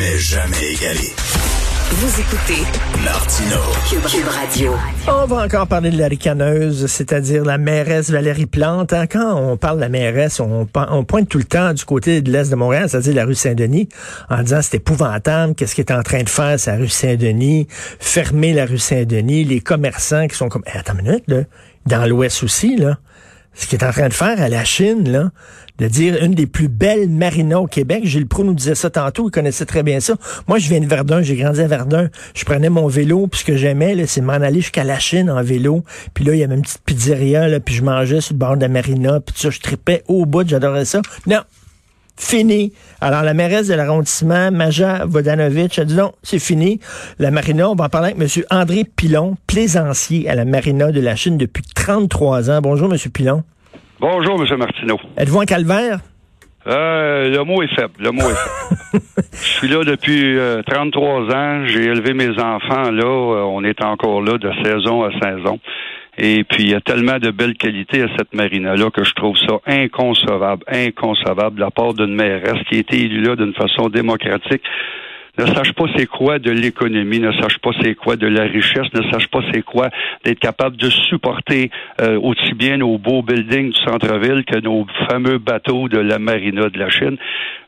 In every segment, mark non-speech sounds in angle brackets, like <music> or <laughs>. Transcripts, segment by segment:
Mais jamais égalé. Vous écoutez Martino. Cube, Radio. On va encore parler de la ricaneuse, c'est-à-dire la mairesse Valérie Plante. Hein, quand on parle de la mairesse, on, on pointe tout le temps du côté de l'Est de Montréal, c'est-à-dire la rue Saint-Denis, en disant c'est épouvantable, qu'est-ce qu'il est en train de faire, c'est la rue Saint-Denis, fermer la rue Saint-Denis, les commerçants qui sont comme... Eh, attends une minute, là, dans l'Ouest aussi, là ce qu'il est en train de faire à la Chine, là, de dire une des plus belles marinas au Québec. Gilles Proulx nous disait ça tantôt, il connaissait très bien ça. Moi, je viens de Verdun, j'ai grandi à Verdun. Je prenais mon vélo, puis ce que j'aimais, c'est m'en aller jusqu'à la Chine en vélo. Puis là, il y avait une petite pizzeria, là, puis je mangeais sur le bord de la marina, puis ça, je tripais au bout, j'adorais ça. Non, fini. Alors, la mairesse de l'arrondissement, Maja Vodanovic, a dit non, c'est fini. La marina, on va en parler avec M. André Pilon, plaisancier à la marina de la Chine depuis 33 ans. Bonjour, M. Pilon. Bonjour, M. Martineau. Êtes-vous en calvaire? Euh, le mot est faible. Le mot est faible. <laughs> Je suis là depuis 33 euh, ans. J'ai élevé mes enfants là. Euh, on est encore là de saison à saison. Et puis, il y a tellement de belles qualités à cette marina-là que je trouve ça inconcevable, inconcevable de la part d'une mairesse qui a été élue là d'une façon démocratique ne sache pas c'est quoi de l'économie, ne sache pas c'est quoi de la richesse, ne sache pas c'est quoi d'être capable de supporter euh, aussi bien nos beaux buildings du centre-ville que nos fameux bateaux de la marina de la Chine.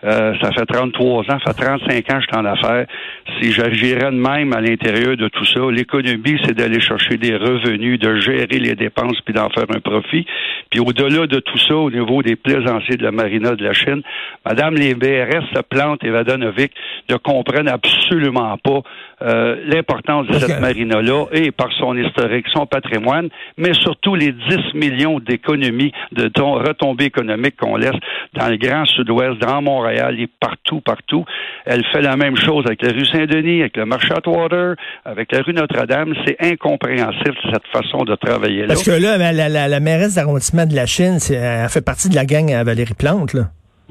Euh, ça fait 33 ans, ça fait 35 ans que je suis en affaires. Si j'agirais de même à l'intérieur de tout ça, l'économie, c'est d'aller chercher des revenus, de gérer les dépenses puis d'en faire un profit. Puis au-delà de tout ça, au niveau des plaisanciers de la marina de la Chine, Madame les BRS se plante et Vadanovic ne comprennent absolument pas euh, l'importance de cette marina-là et par son historique, son patrimoine, mais surtout les 10 millions d'économies, de retombées économiques qu'on laisse dans le Grand Sud-Ouest, dans Montréal et partout, partout. Elle fait la même chose avec la rue Saint-Denis, avec le marché Water, avec la rue Notre-Dame. C'est incompréhensible, cette façon de travailler là. Parce que là, la, la, la mairesse d'arrondissement de la Chine, elle fait partie de la gang à Valérie Plante, là.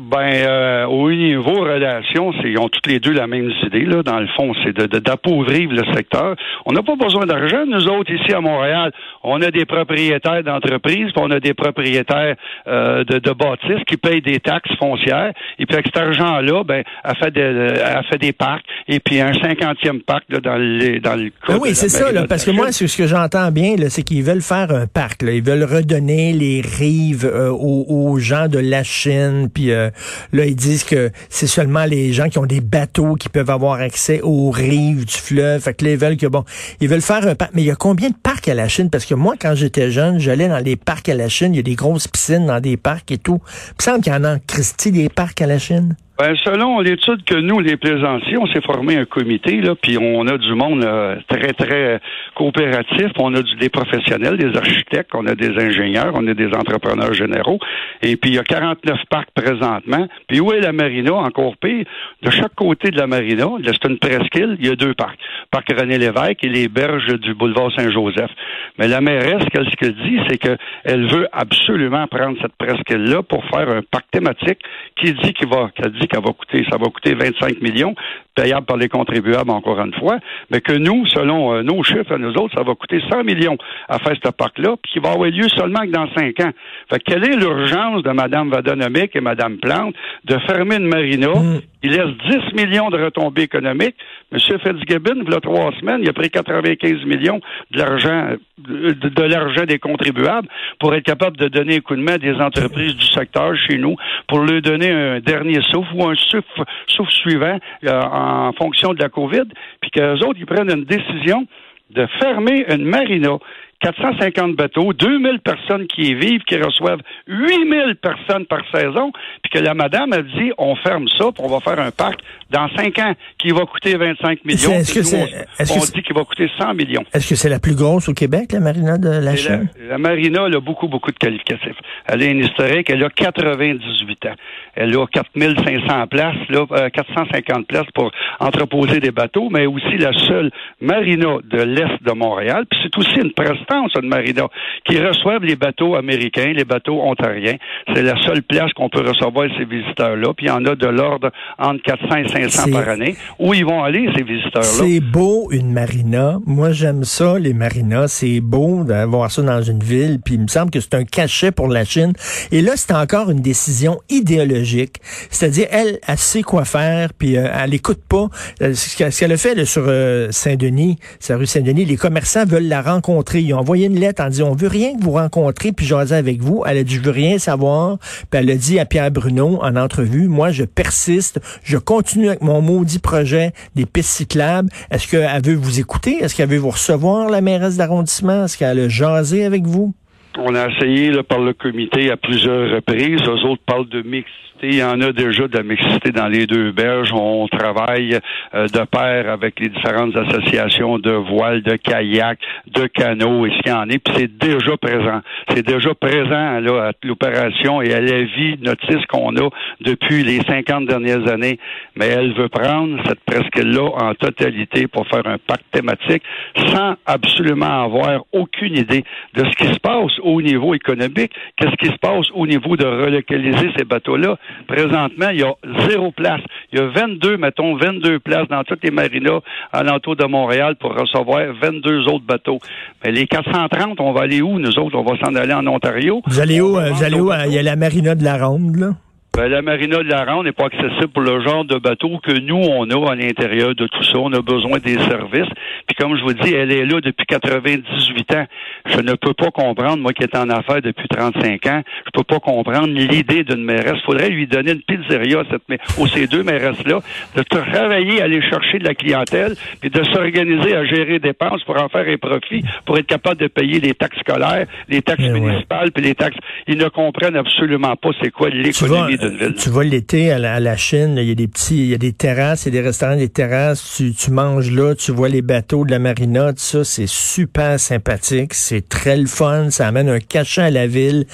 Ben, euh, au niveau relations, ils ont toutes les deux la même idée. Là, dans le fond, c'est de, d'appauvrir le secteur. On n'a pas besoin d'argent, nous autres, ici à Montréal. On a des propriétaires d'entreprises, puis on a des propriétaires euh, de, de bâtisses qui payent des taxes foncières. Et puis avec cet argent-là, ben, a fait, des, a fait des parcs, et puis un cinquantième parc là, dans, le dans le cas ben Oui, c'est ça, là, parce que moi, ce que j'entends bien, c'est qu'ils veulent faire un parc. Là. Ils veulent redonner les rives euh, aux, aux, gens de la Chine, puis euh, là, ils disent que c'est seulement les gens qui ont des bateaux qui peuvent avoir accès aux rives du fleuve. Fait que là, ils veulent que, bon, ils veulent faire un parc. Mais il y a combien de parcs à la Chine? Parce que moi, quand j'étais jeune, j'allais dans les parcs à la Chine. Il y a des grosses piscines dans des parcs et tout. Il semble qu'il y en a en Christie des parcs à la Chine. Ben, selon l'étude que nous, les plaisanciers, on s'est formé un comité, là, puis on a du monde très, très coopératif. On a des professionnels, des architectes, on a des ingénieurs, on a des entrepreneurs généraux. Et puis, il y a 49 parcs présentement. Puis, où est la marina? Encore pire, de chaque côté de la marina, c'est une presqu'île, il y a deux parcs. Parc René Lévesque et les berges du boulevard Saint-Joseph. Mais la mairesse, ce qu'elle dit, c'est qu'elle veut absolument prendre cette presqu'île-là pour faire un parc thématique qui dit qu'il va, qu'elle dit va coûter, ça va coûter 25 millions, payable par les contribuables encore une fois, mais que nous, selon euh, nos chiffres à nous autres, ça va coûter 100 millions à faire ce parc-là, puis qui va avoir lieu seulement que dans cinq ans. Fait quelle est l'urgence de Mme Vadonomic et Mme Plante de fermer une marina? Mm. Il laisse 10 millions de retombées économiques. M. Fitzgibbon, il y a trois semaines, il a pris 95 millions de l'argent de, l'argent des contribuables pour être capable de donner un coup de main à des entreprises du secteur chez nous, pour leur donner un dernier souffle ou un souffle, souffle suivant euh, en fonction de la COVID, puis qu'eux autres, ils prennent une décision de fermer une marina 450 bateaux, 2000 personnes qui y vivent, qui reçoivent 8000 personnes par saison, puis que la madame a dit, on ferme ça, puis on va faire un parc dans 5 ans qui va coûter 25 millions. Est-ce que c'est, on, dit qu'il va coûter 100 millions. Est-ce que c'est la plus grosse au Québec, la marina de la Chine? La, marina, elle a beaucoup, beaucoup de qualificatifs. Elle a une historique, elle a 98 ans. Elle a 4500 places, là, 450 euh, places pour entreposer des bateaux, mais aussi la seule marina de l'Est de Montréal. Puis c'est aussi une prestance, une marina, qui reçoivent les bateaux américains, les bateaux ontariens. C'est la seule place qu'on peut recevoir ces visiteurs-là. Puis il y en a de l'ordre entre 400 et 500 par année. Où ils vont aller, ces visiteurs-là? C'est beau, une marina. Moi, j'aime ça, les marinas. C'est beau d'avoir ça dans une ville. Puis il me semble que c'est un cachet pour la Chine. Et là, c'est encore une décision idéologique. C'est-à-dire, elle, elle sait quoi faire, puis euh, elle écoute pas. Euh, ce qu'elle a fait sur euh, Saint-Denis, sa rue Saint-Denis, les commerçants veulent la rencontrer. Ils ont envoyé une lettre en disant, on veut rien que vous rencontrer, puis jaser avec vous. Elle a dit, je veux rien savoir. Puis elle a dit à Pierre Bruno en entrevue, moi, je persiste, je continue avec mon maudit projet des pistes cyclables. Est-ce qu'elle veut vous écouter? Est-ce qu'elle veut vous recevoir, la mairesse d'arrondissement? Est-ce qu'elle a jasé avec vous? On a essayé par le comité à plusieurs reprises. Eux autres parlent de mix il y en a déjà de la mixité dans les deux berges. On travaille euh, de pair avec les différentes associations de voiles, de kayak, de canots et ce qu'il y en est. Puis c'est déjà présent. C'est déjà présent là, à l'opération et à la vie notice qu'on a depuis les 50 dernières années. Mais elle veut prendre cette presqu'île-là en totalité pour faire un pacte thématique sans absolument avoir aucune idée de ce qui se passe au niveau économique, qu'est-ce qui se passe au niveau de relocaliser ces bateaux-là. Présentement, il y a zéro place. Il y a 22, mettons, 22 places dans toutes les marinas alentour de Montréal pour recevoir 22 autres bateaux. Mais les 430, on va aller où, nous autres? On va s'en aller en Ontario. Vous allez où? Euh, vous allez où? Il y a la marina de la Ronde, là? Ben, la marina de la Ronde n'est pas accessible pour le genre de bateau que nous, on a à l'intérieur de tout ça. On a besoin des services. Puis comme je vous dis, elle est là depuis 98 ans. Je ne peux pas comprendre, moi qui étais en affaires depuis 35 ans, je peux pas comprendre l'idée d'une mairesse. Il faudrait lui donner une pizzeria cette, aux ces deux mairesses-là, de travailler à aller chercher de la clientèle, puis de s'organiser à gérer des dépenses pour en faire un profit, pour être capable de payer les taxes scolaires, les taxes eh municipales, puis les taxes. Ils ne comprennent absolument pas c'est quoi l'économie tu vas l'été à la, Chine, il y a des petits, il y a des terrasses, il y a des restaurants, des terrasses, tu, tu manges là, tu vois les bateaux de la marina, tout ça, c'est super sympathique, c'est très le fun, ça amène un cachet à la ville.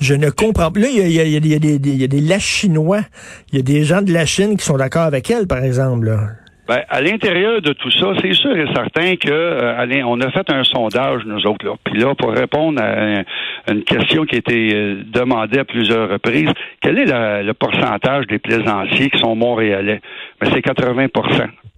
Je ne comprends pas. Là, il y a, il y a, il y a des, il y a des chinois, il y a des gens de la Chine qui sont d'accord avec elle, par exemple. Là. Ben, à l'intérieur de tout ça, c'est sûr et certain que euh, on a fait un sondage, nous autres, là. Puis là, pour répondre à une question qui a été euh, demandée à plusieurs reprises, quel est le pourcentage des plaisanciers qui sont montréalais? Ben, c'est 80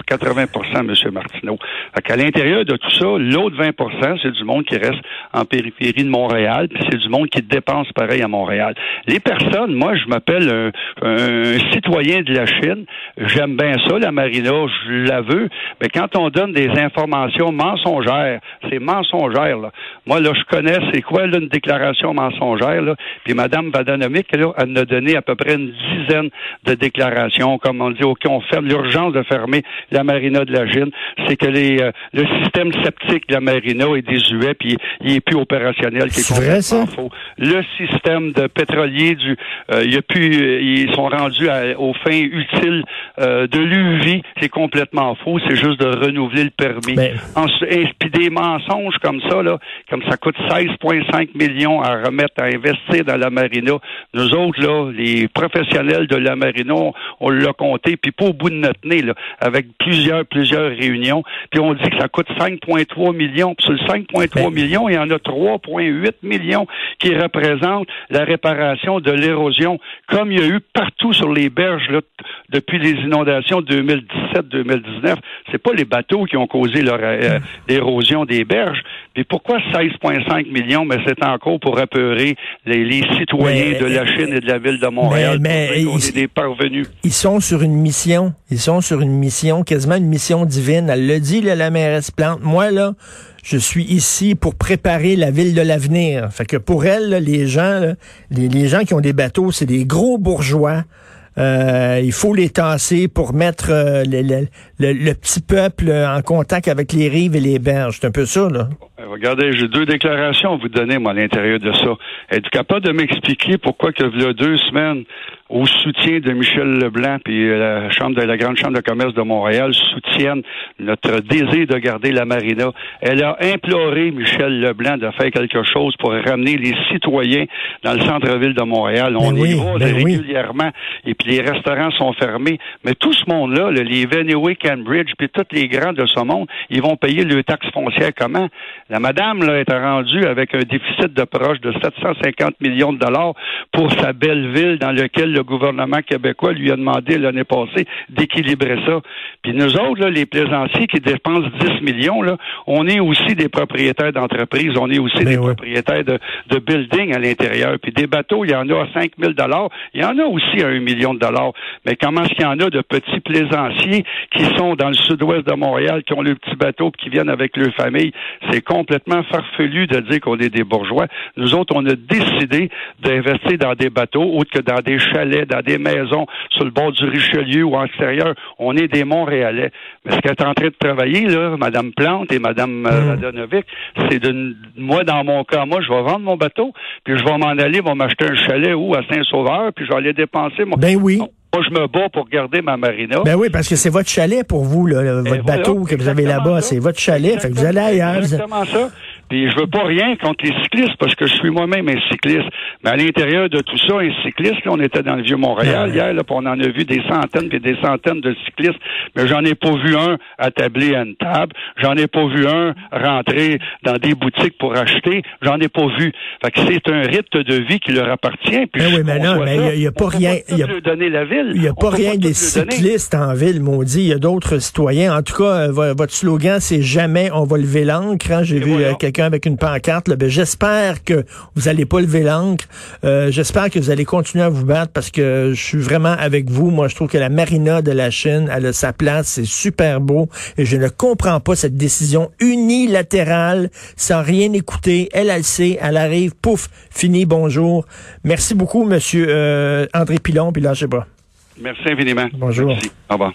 80% M. Martineau. À l'intérieur de tout ça, l'autre 20% c'est du monde qui reste en périphérie de Montréal, puis c'est du monde qui dépense pareil à Montréal. Les personnes, moi, je m'appelle un, citoyen de la Chine. J'aime bien ça, la marina, je la veux. Mais quand on donne des informations mensongères, c'est mensongère, là. Moi, là, je connais c'est quoi, là, une déclaration mensongère, là? Puis Mme Vadanomic, là, elle a donné à peu près une dizaine de déclarations, comme on dit, OK, on ferme l'urgence de fermer la marina de la Gine, c'est que les, euh, le système septique de la marina est désuet puis il est plus opérationnel. C'est vrai ça? Faux. Le système de pétrolier du, euh, il a plus, euh, ils sont rendus aux fins utiles de l'UV, c'est complètement faux. C'est juste de renouveler le permis. Ben. puis des mensonges comme ça là, comme ça coûte 16,5 millions à remettre à investir dans la marina. Nous autres là, les professionnels de la marina, on, l'a compté puis pas au bout de notre nez là, avec plusieurs, plusieurs réunions. Puis on dit que ça coûte 5,3 millions. Puis sur le 5,3 ben. millions, il y en a 3,8 millions qui représentent la réparation de l'érosion, comme il y a eu partout sur les berges là, depuis les inondations 2017-2019. C'est pas les bateaux qui ont causé euh, l'érosion des berges. Puis pourquoi 16,5 millions? Mais c'est encore pour apeurer les, citoyens de la Chine et de la ville de Montréal. Mais, ils, des parvenus. Ils sont sur une mission. Ils sont sur une mission une mission divine. Elle le dit, la mairesse Plante. Moi, là, je suis ici pour préparer la ville de l'avenir. Fait que pour elle, les gens, les, gens qui ont des bateaux, c'est des gros bourgeois. Euh, il faut les tasser pour mettre euh, le, petit peuple en contact avec les rives et les berges. C'est un peu ça, là. Euh, regardez, j'ai deux déclarations à vous donner, moi, à l'intérieur de ça. Êtes-vous capable de m'expliquer pourquoi que, il y a deux semaines, au soutien de Michel Leblanc puis euh, la chambre de la grande chambre de commerce de Montréal soutiennent notre désir de garder la marina? Elle a imploré Michel Leblanc de faire quelque chose pour ramener les citoyens dans le centre-ville de Montréal. On Ben oui, y va ben oui. régulièrement et puis les restaurants sont fermés. Mais tout ce monde-là, là, les Veneway, Cambridge, puis tous les grands de ce monde, ils vont payer le taxe foncière comment? La madame là, est rendue avec un déficit de proche de 750 millions de dollars pour sa belle ville dans laquelle le gouvernement québécois lui a demandé l'année passée d'équilibrer ça. Puis nous autres, là, les plaisanciers qui dépensent 10 millions, là, on est aussi des propriétaires d'entreprises, on est aussi Ben des propriétaires de, de buildings à l'intérieur. Puis des bateaux, il y en a à 5 000 dollars, il y en a aussi à 1 million de dollars. Mais comment est-ce qu'il y en a de petits plaisanciers qui sont dans le sud-ouest de Montréal, qui ont le petit bateau qui viennent avec leur famille? C'est complètement farfelu de dire qu'on est des bourgeois. Nous autres, on a décidé d'investir dans des bateaux autres que dans des chalets, dans des maisons sur le bord du Richelieu ou en extérieur. On est des Montréalais. Mais ce qu'elle est en train de travailler, là, Mme Plante et Mme euh, Mm. Radanovic, c'est de, moi, dans mon cas, moi, je vais vendre mon bateau, puis je vais m'en aller, vais m'acheter un chalet ou à Saint-Sauveur, puis je vais aller dépenser mon... Ben oui. Moi, je me bats pour garder ma marina. Ben oui, parce que c'est votre chalet pour vous, là, votre Et voilà, bateau que vous avez là-bas, c'est votre chalet, fait que vous allez ailleurs. Exactement ça. Puis je veux pas rien contre les cyclistes parce que je suis moi-même un cycliste. Mais à l'intérieur de tout ça, un cycliste, là, on était dans le vieux Montréal hier, là, on en a vu des centaines et des centaines de cyclistes. Mais j'en ai pas vu un attablé à une table. J'en ai pas vu un rentrer dans des boutiques pour acheter. J'en ai pas vu. Fait que c'est un rythme de vie qui leur appartient. Puis Ben oui, mais non, mais il y a- pas On rien- il y a- leur donner la ville. Il n'y a pas rien des cyclistes en ville, maudit. Il y a d'autres citoyens. En tout cas, euh, vo- votre slogan, c'est jamais on va lever l'ancre. hein. J'ai vu voilà. euh, quelqu'un avec une pancarte. là. Ben, j'espère que vous allez pas lever l'ancre. Euh, j'espère que vous allez continuer à vous battre parce que je suis vraiment avec vous. Moi, je trouve que la marina de la Chine, elle a sa place. C'est super beau. Et je ne comprends pas cette décision unilatérale sans rien écouter. Elle, elle sait. Elle arrive. Pouf. Fini. Bonjour. Merci beaucoup, monsieur euh, André Pilon. Puis lâchez pas. Merci infiniment. Bonjour. Merci. Au revoir.